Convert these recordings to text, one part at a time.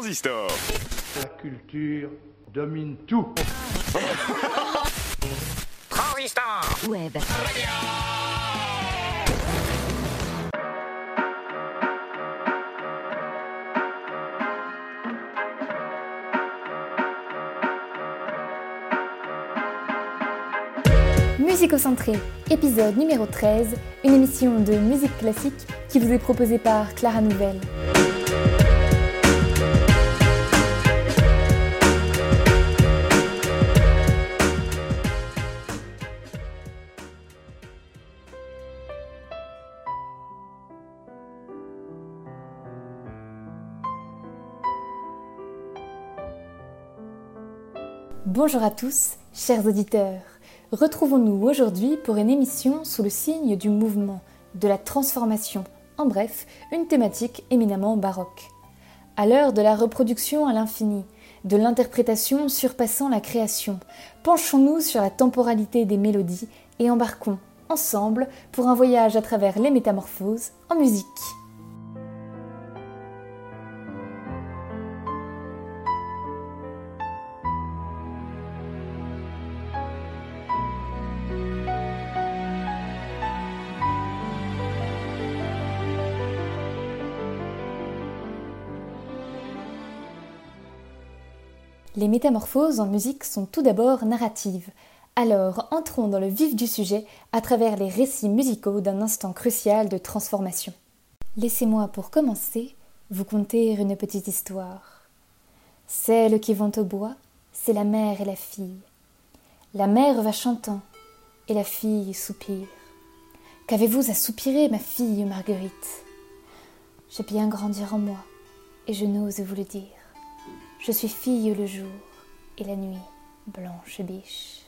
Transistor. La culture domine tout. Transistor. Web. Musicocentré, épisode numéro 13, une émission de musique classique qui vous est proposée par Clara Nouvelle. Bonjour à tous, chers auditeurs. Retrouvons-nous aujourd'hui pour une émission sous le signe du mouvement, de la transformation, en bref, une thématique éminemment baroque. À l'heure de la reproduction à l'infini, de l'interprétation surpassant la création, penchons-nous sur la temporalité des mélodies et embarquons ensemble pour un voyage à travers les métamorphoses en musique. Les métamorphoses en musique sont tout d'abord narratives. Alors entrons dans le vif du sujet à travers les récits musicaux d'un instant crucial de transformation. Laissez-moi pour commencer vous conter une petite histoire. Celles qui vont au bois, c'est la mère et la fille. La mère va chantant et la fille soupire. Qu'avez-vous à soupirer, ma fille Marguerite? J'ai bien grandir en moi et je n'ose vous le dire. Je suis fille le jour et la nuit blanche biche.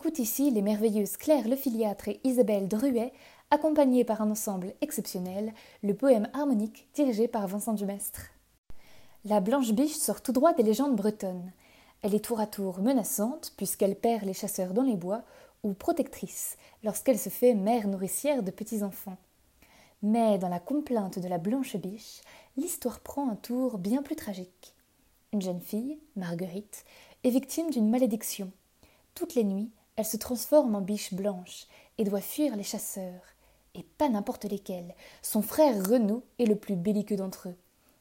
Écoute ici les merveilleuses Claire Lefiliatre et Isabelle Druet, accompagnées par un ensemble exceptionnel, le poème harmonique dirigé par Vincent Dumestre. La blanche biche sort tout droit des légendes bretonnes. Elle est tour à tour menaçante, puisqu'elle perd les chasseurs dans les bois, ou protectrice, lorsqu'elle se fait mère nourricière de petits enfants. Mais dans la complainte de la blanche biche, l'histoire prend un tour bien plus tragique. Une jeune fille, Marguerite, est victime d'une malédiction. Toutes les nuits, elle se transforme en biche blanche et doit fuir les chasseurs. Et pas n'importe lesquels. Son frère Renaud est le plus belliqueux d'entre eux.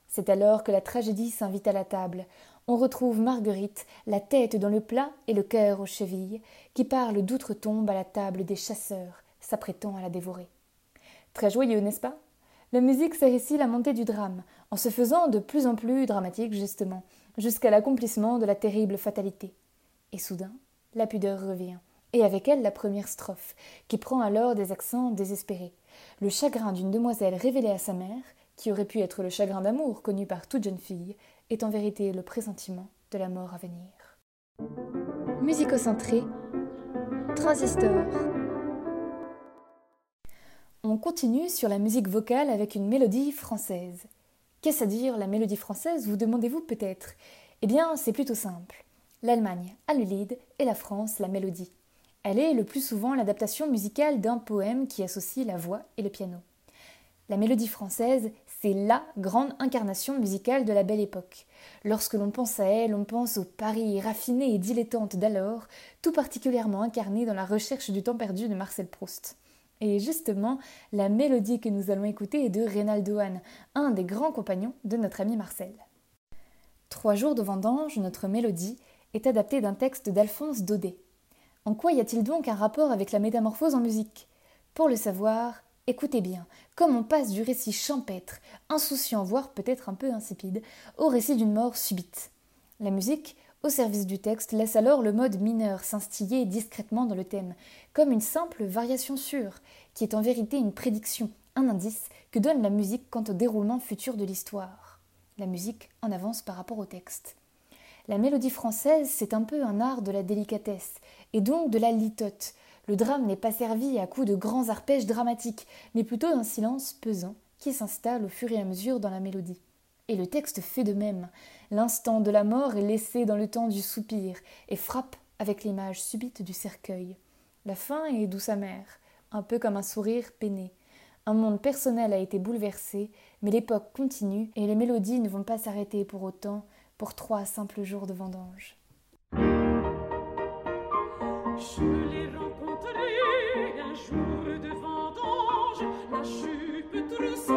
C'est alors que la tragédie s'invite à la table. On retrouve Marguerite, la tête dans le plat et le cœur aux chevilles, qui parle d'outre-tombe à la table des chasseurs, s'apprêtant à la dévorer. Très joyeux, n'est-ce pas? La musique sert ici la montée du drame, en se faisant de plus en plus dramatique, justement, jusqu'à l'accomplissement de la terrible fatalité. Et soudain, la pudeur revient, et avec elle la première strophe, qui prend alors des accents désespérés. Le chagrin d'une demoiselle révélée à sa mère, qui aurait pu être le chagrin d'amour connu par toute jeune fille, est en vérité le pressentiment de la mort à venir. Musicocentré, transistor. On continue sur la musique vocale avec une mélodie française. Qu'est-ce à dire la mélodie française, vous demandez-vous peut-être? Eh bien, c'est plutôt simple. L'Allemagne a le lead et la France la mélodie. Elle est le plus souvent l'adaptation musicale d'un poème qui associe la voix et le piano. La mélodie française, c'est LA grande incarnation musicale de la belle époque. Lorsque l'on pense à elle, on pense au Paris raffiné et dilettante d'alors, tout particulièrement incarné dans la recherche du temps perdu de Marcel Proust. Et justement, la mélodie que nous allons écouter est de Reynaldo Hahn, un des grands compagnons de notre ami Marcel. Trois jours de vendange, notre mélodie, est adaptée d'un texte d'Alphonse Daudet. En quoi y a-t-il donc un rapport avec la métamorphose en musique? Pour le savoir, écoutez bien, comme on passe du récit champêtre, insouciant, voire peut-être un peu insipide, au récit d'une mort subite. La musique, au service du texte, laisse alors le mode mineur s'instiller discrètement dans le thème, comme une simple variation sûre, qui est en vérité une prédiction, un indice que donne la musique quant au déroulement futur de l'histoire. La musique en avance par rapport au texte. La mélodie française, c'est un peu un art de la délicatesse, et donc de la litote. Le drame n'est pas servi à coups de grands arpèges dramatiques, mais plutôt d'un silence pesant qui s'installe au fur et à mesure dans la mélodie. Et le texte fait de même. L'instant de la mort est laissé dans le temps du soupir et frappe avec l'image subite du cercueil. La fin est douce amère, un peu comme un sourire peiné. Un monde personnel a été bouleversé, mais l'époque continue et les mélodies ne vont pas s'arrêter pour autant pour trois simples jours de vendange. Je l'ai rencontré un jour de vendange, la jupe troussée,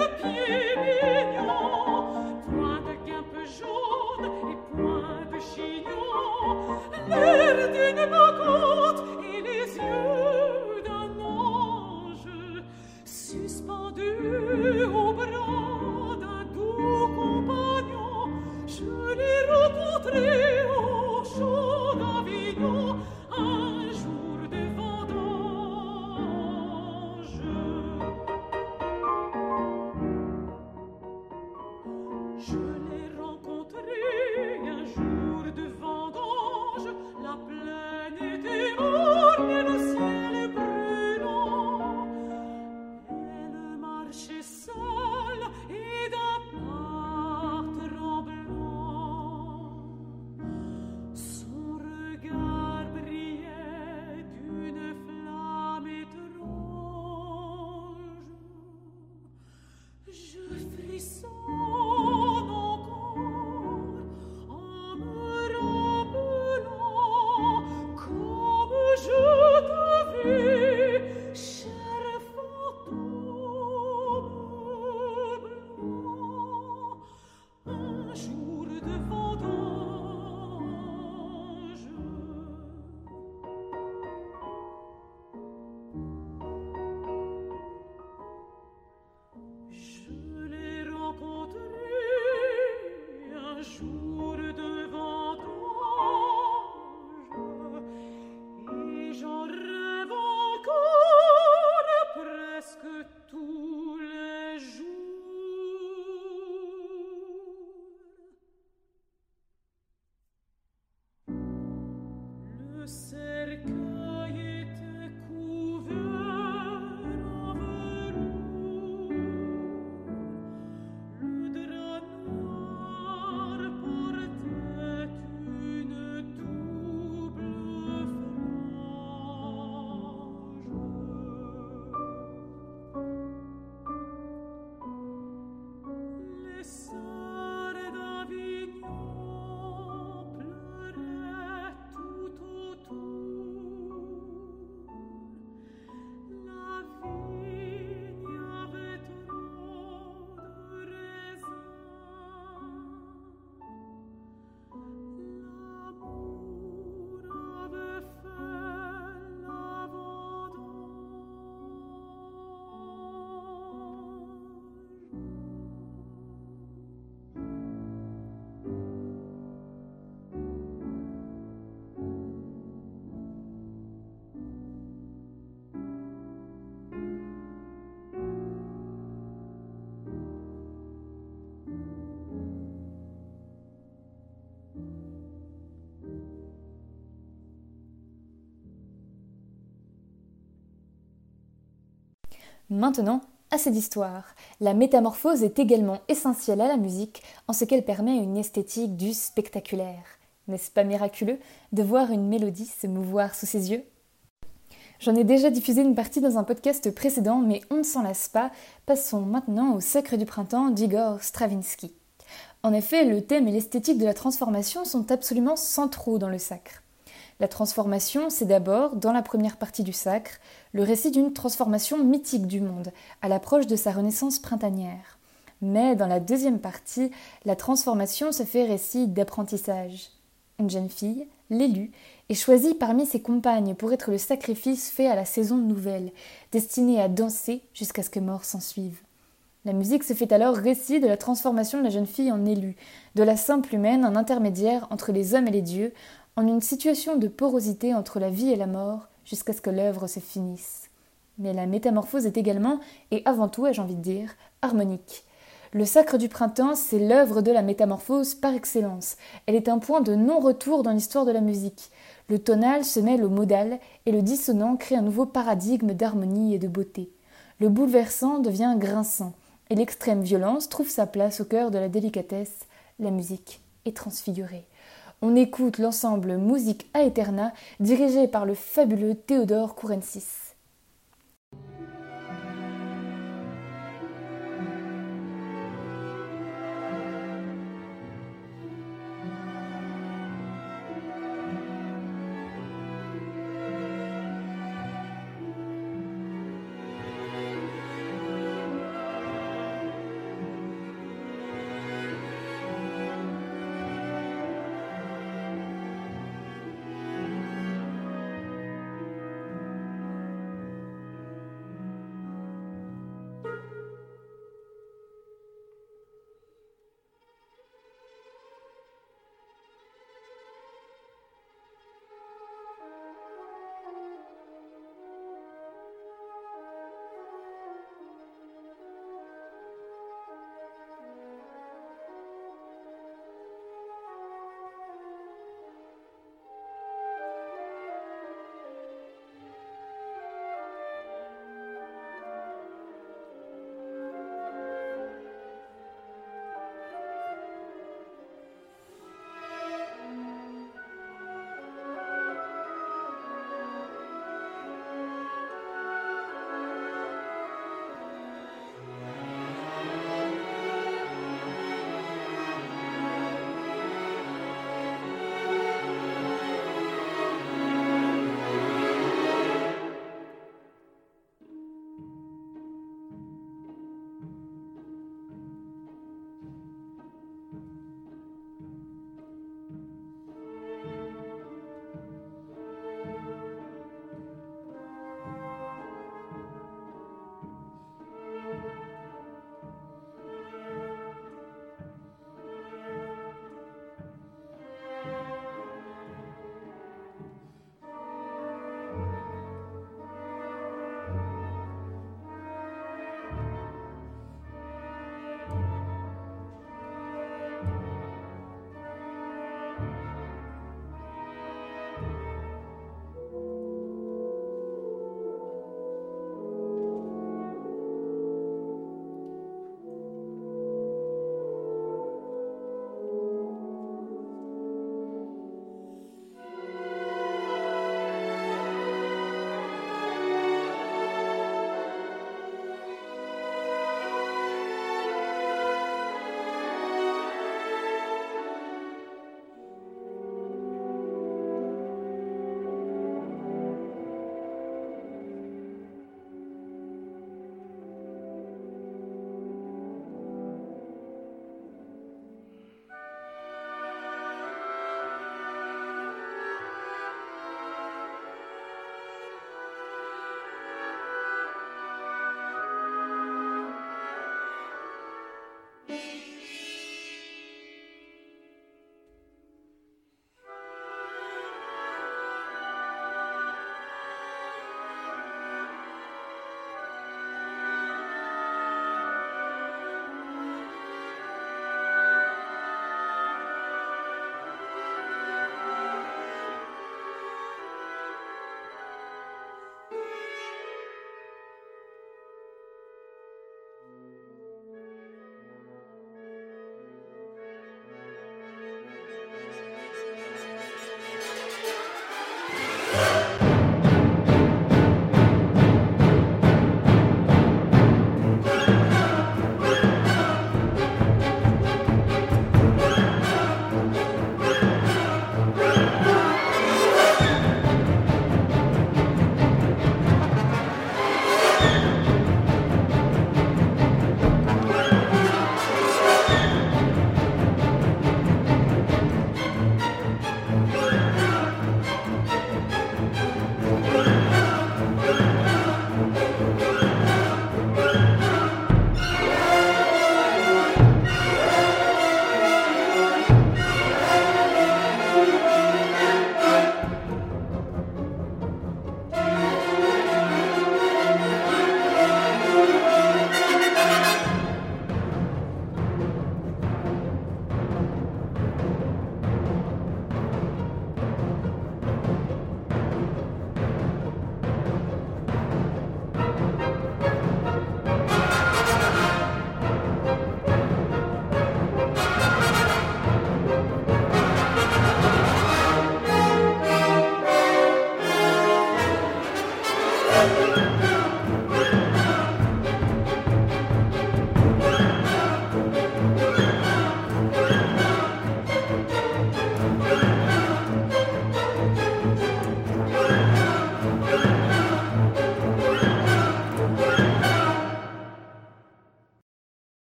le pied mignon, point de guimpe jaune et point de chignon, l'air d'une bacchante et les yeux d'un ange, suspendu Maintenant, assez d'histoire. La métamorphose est également essentielle à la musique en ce qu'elle permet une esthétique du spectaculaire. N'est-ce pas miraculeux de voir une mélodie se mouvoir sous ses yeux? J'en ai déjà diffusé une partie dans un podcast précédent, mais on ne s'en lasse pas. Passons maintenant au Sacre du printemps d'Igor Stravinsky. En effet, le thème et l'esthétique de la transformation sont absolument centraux dans le sacre. La transformation, c'est d'abord, dans la première partie du sacre, le récit d'une transformation mythique du monde, à l'approche de sa renaissance printanière. Mais dans la deuxième partie, la transformation se fait récit d'apprentissage. Une jeune fille, l'élu, est choisie parmi ses compagnes pour être le sacrifice fait à la saison nouvelle, destinée à danser jusqu'à ce que mort s'ensuive. La musique se fait alors récit de la transformation de la jeune fille en élue, de la simple humaine en intermédiaire entre les hommes et les dieux, en une situation de porosité entre la vie et la mort, jusqu'à ce que l'œuvre se finisse. Mais la métamorphose est également, et avant tout, ai-je envie de dire, harmonique. Le sacre du printemps, c'est l'œuvre de la métamorphose par excellence. Elle est un point de non-retour dans l'histoire de la musique. Le tonal se mêle au modal et le dissonant crée un nouveau paradigme d'harmonie et de beauté. Le bouleversant devient grinçant et l'extrême violence trouve sa place au cœur de la délicatesse, la musique est transfigurée. On écoute l'ensemble Musique Aeterna dirigé par le fabuleux Théodore Kourensis.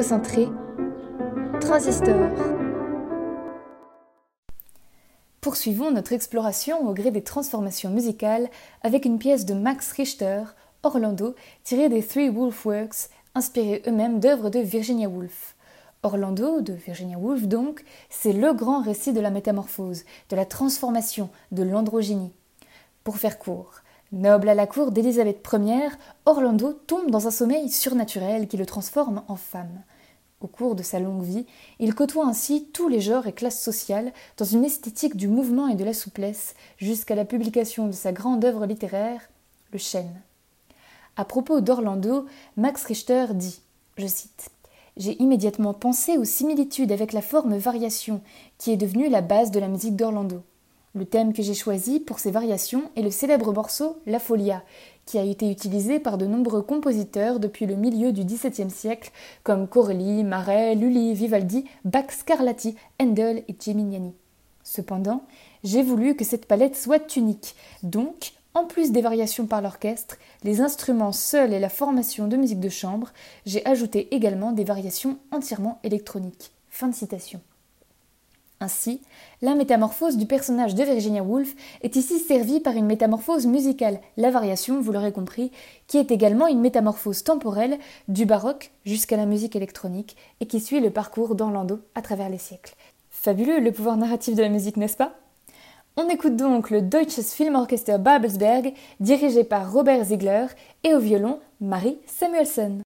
Musicocentré, Transistor. Poursuivons notre exploration au gré des transformations musicales avec une pièce de Max Richter, Orlando, tirée des Three Wolf Works, inspirés eux-mêmes d'œuvres de Virginia Woolf. Orlando, de Virginia Woolf donc, c'est le grand récit de la métamorphose, de la transformation, de l'androgynie. Pour faire court, Noble à la cour d'Élisabeth Ier, Orlando tombe dans un sommeil surnaturel qui le transforme en femme. Au cours de sa longue vie, il côtoie ainsi tous les genres et classes sociales dans une esthétique du mouvement et de la souplesse jusqu'à la publication de sa grande œuvre littéraire, Le Chêne. À propos d'Orlando, Max Richter dit, je cite, J'ai immédiatement pensé aux similitudes avec la forme variation qui est devenue la base de la musique d'Orlando. Le thème que j'ai choisi pour ces variations est le célèbre morceau La Folia, qui a été utilisé par de nombreux compositeurs depuis le milieu du XVIIe siècle, comme Corelli, Marais, Lully, Vivaldi, Bach, Scarlatti, Handel et Gimignani. Cependant, j'ai voulu que cette palette soit unique, donc, en plus des variations par l'orchestre, les instruments seuls et la formation de musique de chambre, j'ai ajouté également des variations entièrement électroniques. Fin de citation. Ainsi, la métamorphose du personnage de Virginia Woolf est ici servie par une métamorphose musicale, la variation, vous l'aurez compris, qui est également une métamorphose temporelle du baroque jusqu'à la musique électronique et qui suit le parcours d'Orlando à travers les siècles. Fabuleux le pouvoir narratif de la musique, n'est-ce pas? On écoute donc le Deutsches Filmorchester Babelsberg, dirigé par Robert Ziegler, et au violon, Marie Samuelson.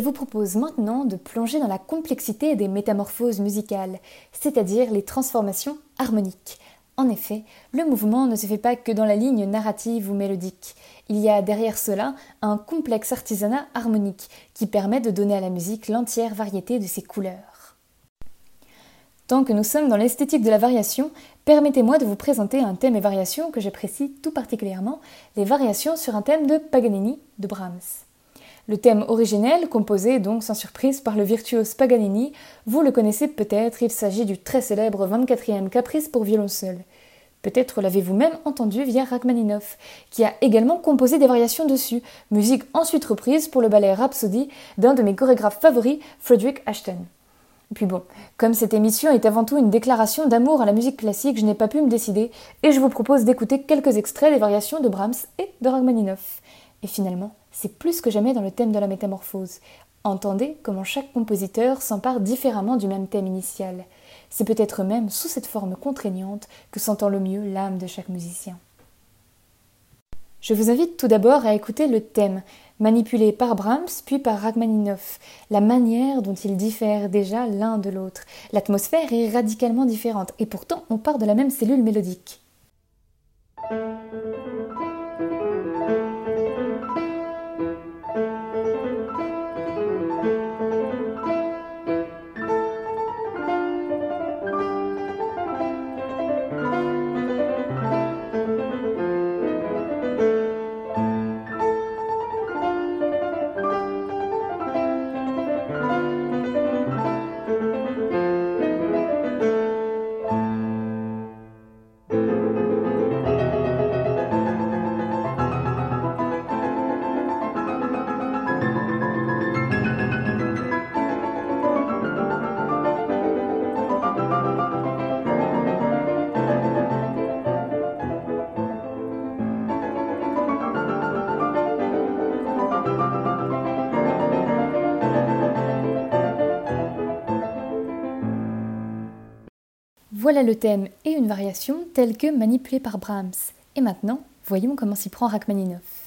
Je vous propose maintenant de plonger dans la complexité des métamorphoses musicales, c'est-à-dire les transformations harmoniques. En effet, le mouvement ne se fait pas que dans la ligne narrative ou mélodique. Il y a derrière cela un complexe artisanat harmonique qui permet de donner à la musique l'entière variété de ses couleurs. Tant que nous sommes dans l'esthétique de la variation, permettez-moi de vous présenter un thème et variation que j'apprécie tout particulièrement, les variations sur un thème de Paganini de Brahms. Le thème originel, composé donc sans surprise par le virtuose Paganini, vous le connaissez peut-être, il s'agit du très célèbre 24e caprice pour violon seul. Peut-être l'avez-vous même entendu via Rachmaninoff, qui a également composé des variations dessus, musique ensuite reprise pour le ballet Rhapsody d'un de mes chorégraphes favoris, Frederick Ashton. Puis bon, comme cette émission est avant tout une déclaration d'amour à la musique classique, je n'ai pas pu me décider et je vous propose d'écouter quelques extraits des variations de Brahms et de Rachmaninoff. Et finalement, c'est plus que jamais dans le thème de la métamorphose. Entendez comment chaque compositeur s'empare différemment du même thème initial. C'est peut-être même sous cette forme contraignante que s'entend le mieux l'âme de chaque musicien. Je vous invite tout d'abord à écouter le thème, manipulé par Brahms puis par Rachmaninoff, la manière dont ils diffèrent déjà l'un de l'autre. L'atmosphère est radicalement différente et pourtant on part de la même cellule mélodique. Voilà le thème et une variation telle que manipulée par Brahms. Et maintenant, voyons comment s'y prend Rachmaninoff.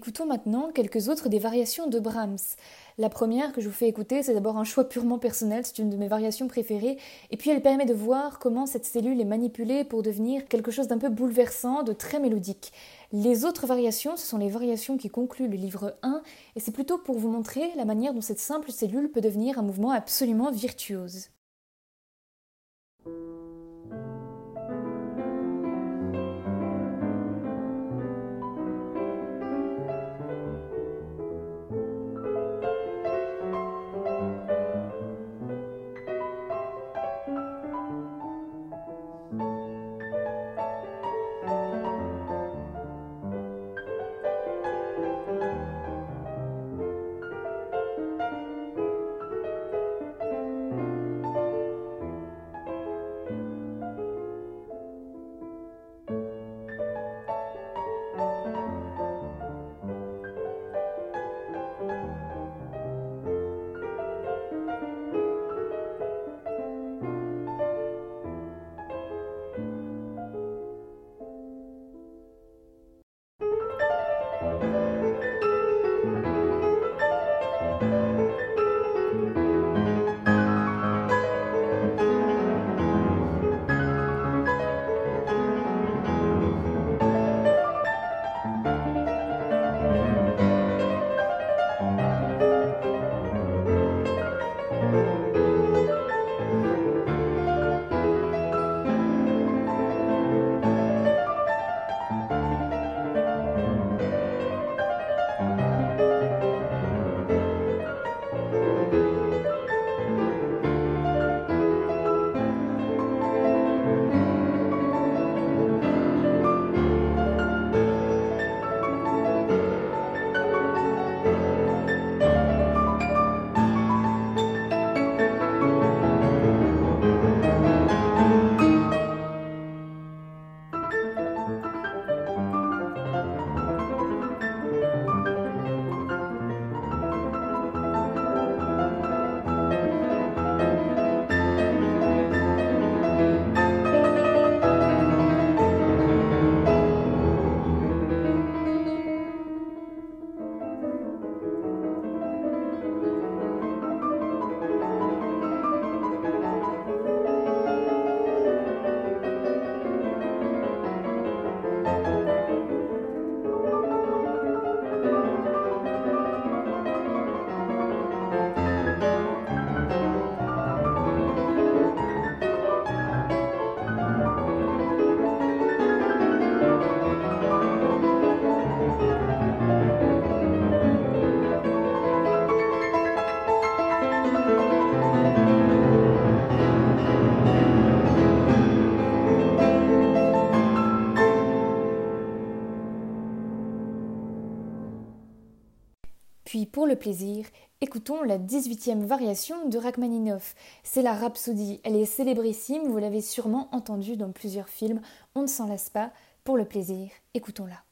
Écoutons maintenant quelques autres des variations de Brahms. La première que je vous fais écouter, c'est d'abord un choix purement personnel, c'est une de mes variations préférées, et puis elle permet de voir comment cette cellule est manipulée pour devenir quelque chose d'un peu bouleversant, de très mélodique. Les autres variations, ce sont les variations qui concluent le livre 1, et c'est plutôt pour vous montrer la manière dont cette simple cellule peut devenir un mouvement absolument virtuose. Pour le plaisir, écoutons la 18e variation de Rachmaninoff. C'est la Rhapsodie, elle est célébrissime, vous l'avez sûrement entendue dans plusieurs films, on ne s'en lasse pas. Pour le plaisir, écoutons-la.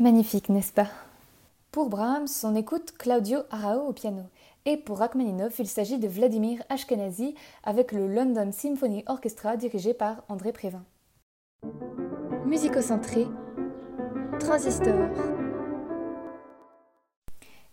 Magnifique, n'est-ce pas? Pour Brahms, on écoute Claudio Arao au piano. Et pour Rachmaninoff, il s'agit de Vladimir Ashkenazi avec le London Symphony Orchestra dirigé par André Prévin. Musicocentré, transistor.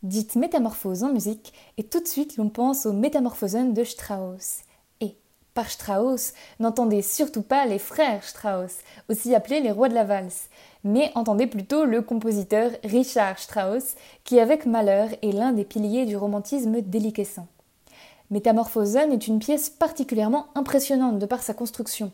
Dites métamorphose en musique, et tout de suite l'on pense aux Métamorphosen de Strauss. Et, par Strauss, n'entendez surtout pas les frères Strauss, aussi appelés les rois de la valse, mais entendez plutôt le compositeur Richard Strauss, qui avec Malheur est l'un des piliers du romantisme déliquescent. Métamorphosen est une pièce particulièrement impressionnante de par sa construction.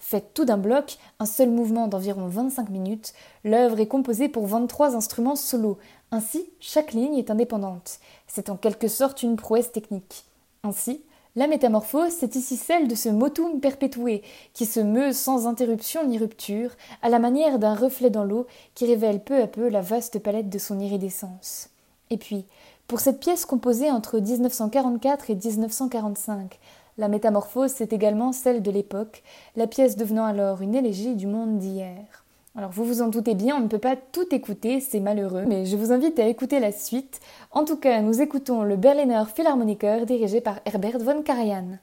Faite tout d'un bloc, un seul mouvement d'environ 25 minutes, l'œuvre est composée pour 23 instruments solos. Ainsi, chaque ligne est indépendante. C'est en quelque sorte une prouesse technique. Ainsi, la métamorphose, c'est ici celle de ce motum perpetué, qui se meut sans interruption ni rupture, à la manière d'un reflet dans l'eau qui révèle peu à peu la vaste palette de son iridescence. Et puis, pour cette pièce composée entre 1944 et 1945, la métamorphose, c'est également celle de l'époque, la pièce devenant alors une élégie du monde d'hier. Alors vous vous en doutez bien, on ne peut pas tout écouter, c'est malheureux, mais je vous invite à écouter la suite. En tout cas, nous écoutons le Berliner Philharmoniker dirigé par Herbert von Karajan.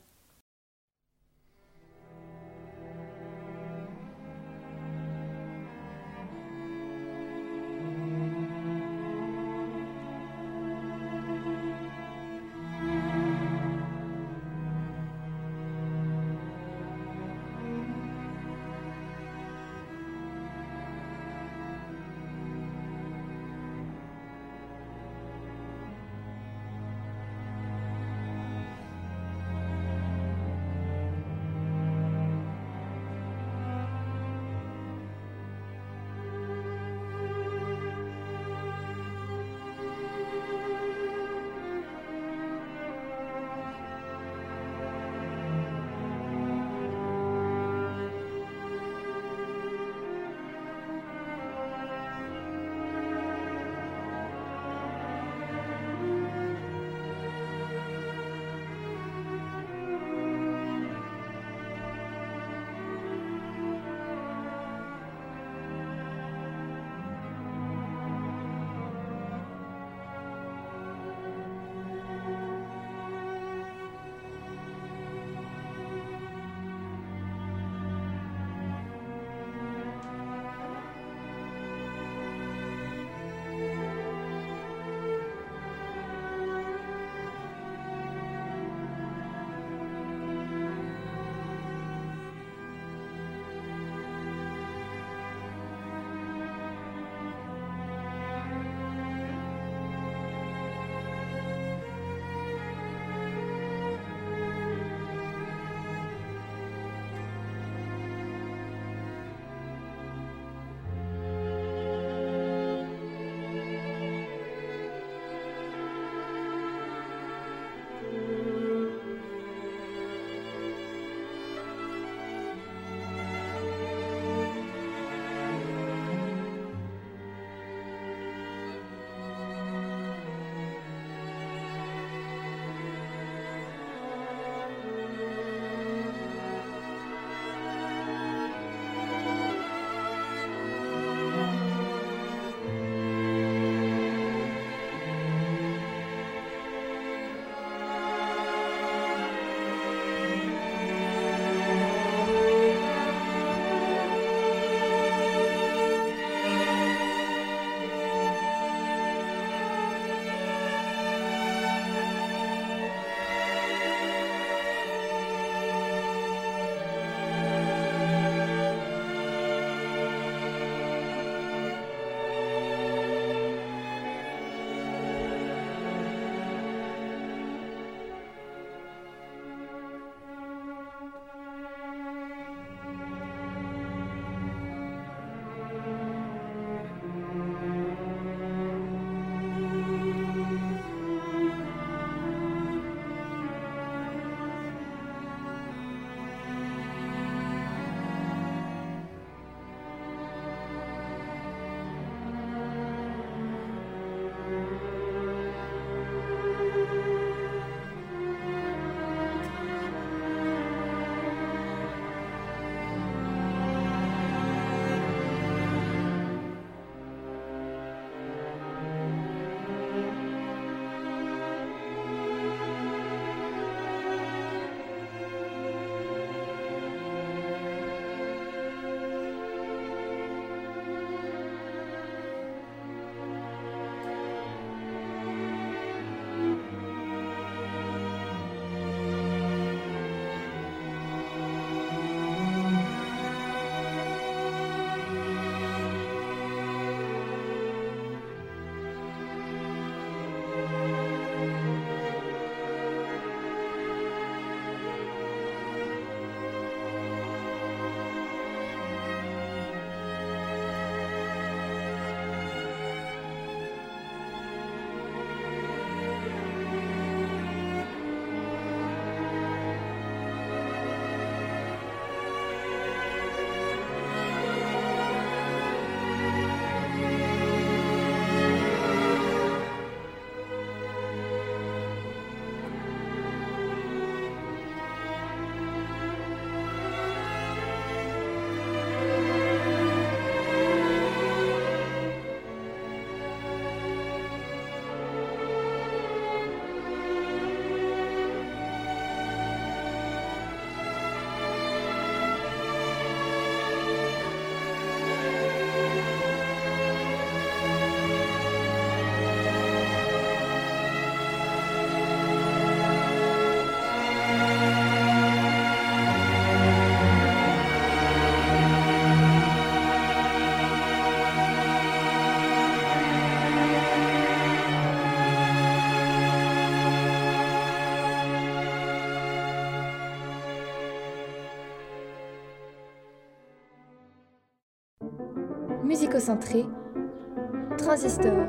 Transistor.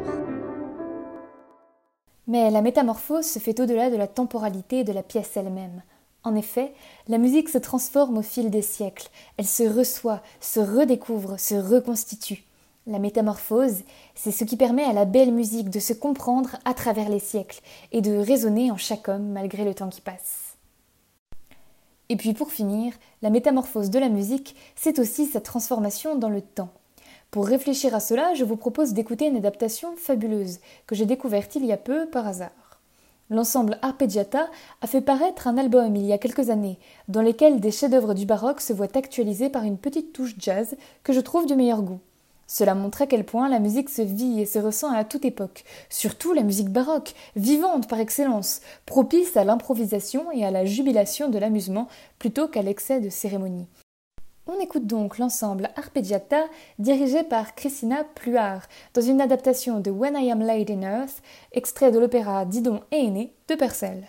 Mais la métamorphose se fait au-delà de la temporalité de la pièce elle-même. En effet, la musique se transforme au fil des siècles, elle se reçoit, se redécouvre, se reconstitue. La métamorphose, c'est ce qui permet à la belle musique de se comprendre à travers les siècles et de résonner en chaque homme malgré le temps qui passe. Et puis pour finir, la métamorphose de la musique, c'est aussi sa transformation dans le temps. Pour réfléchir à cela, je vous propose d'écouter une adaptation fabuleuse que j'ai découverte il y a peu par hasard. L'ensemble Arpeggiata a fait paraître un album il y a quelques années, dans lequel des chefs-d'œuvre du baroque se voient actualisés par une petite touche jazz que je trouve du meilleur goût. Cela montre à quel point la musique se vit et se ressent à toute époque, surtout la musique baroque, vivante par excellence, propice à l'improvisation et à la jubilation de l'amusement plutôt qu'à l'excès de cérémonie. On écoute donc l'ensemble Arpeggiata dirigé par Christina Pluart dans une adaptation de When I Am Laid in Earth, extrait de l'opéra Didon et Aîné de Purcell.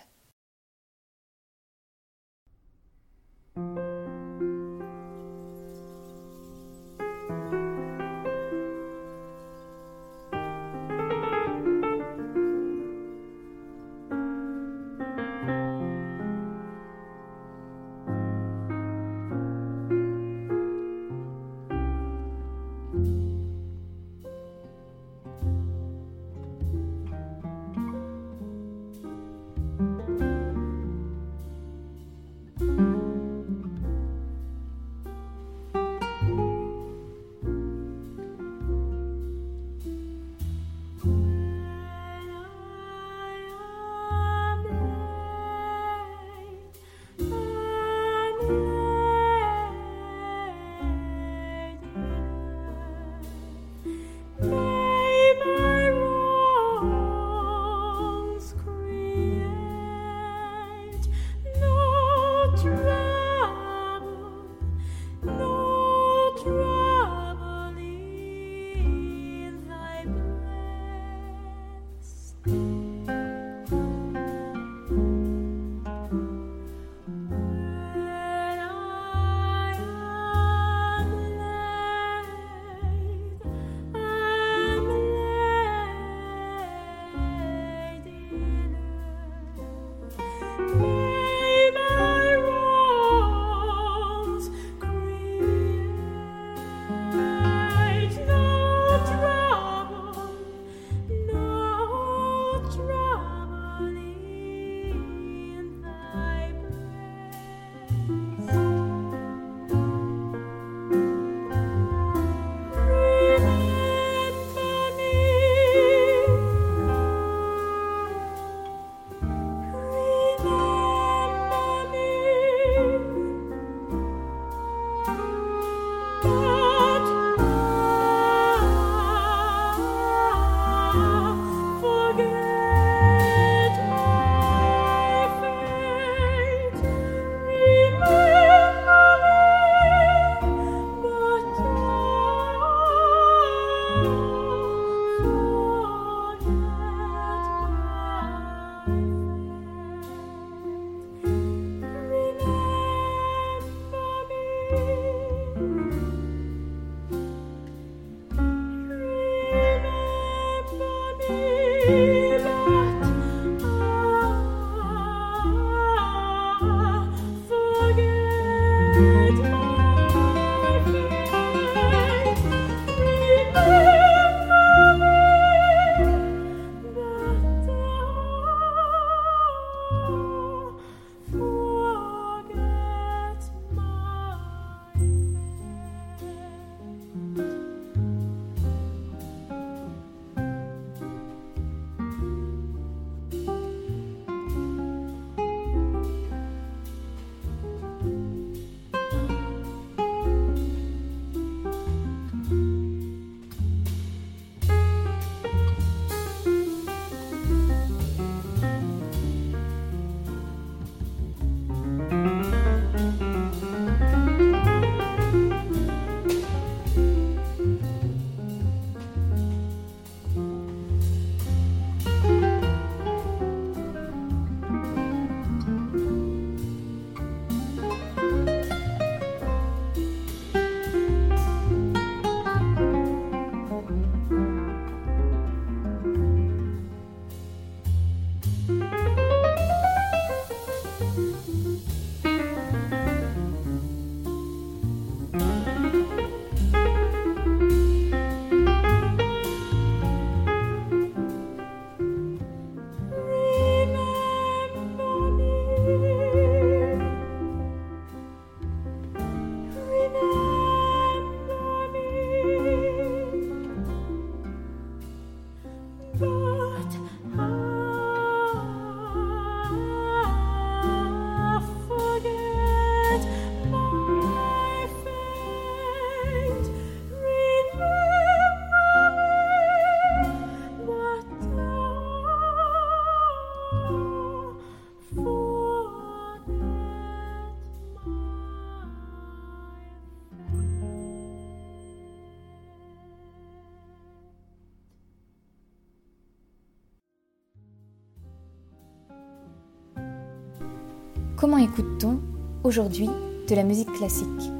Comment écoute-t-on aujourd'hui de la musique classique?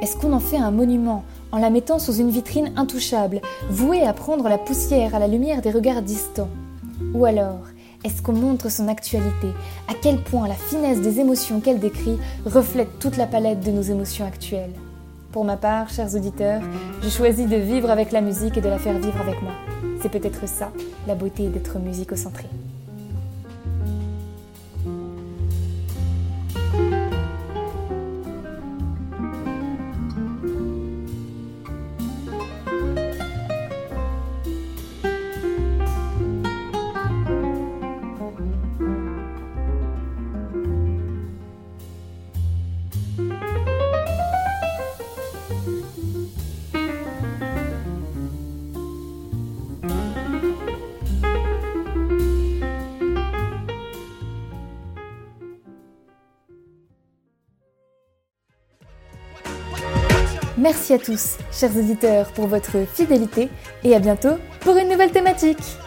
Est-ce qu'on en fait un monument en la mettant sous une vitrine intouchable, vouée à prendre la poussière à la lumière des regards distants? Ou alors, est-ce qu'on montre son actualité? À quel point la finesse des émotions qu'elle décrit reflète toute la palette de nos émotions actuelles? Pour ma part, chers auditeurs, j'ai choisi de vivre avec la musique et de la faire vivre avec moi. C'est peut-être ça, la beauté d'être musicocentré. À tous, chers auditeurs, pour votre fidélité et à bientôt pour une nouvelle thématique.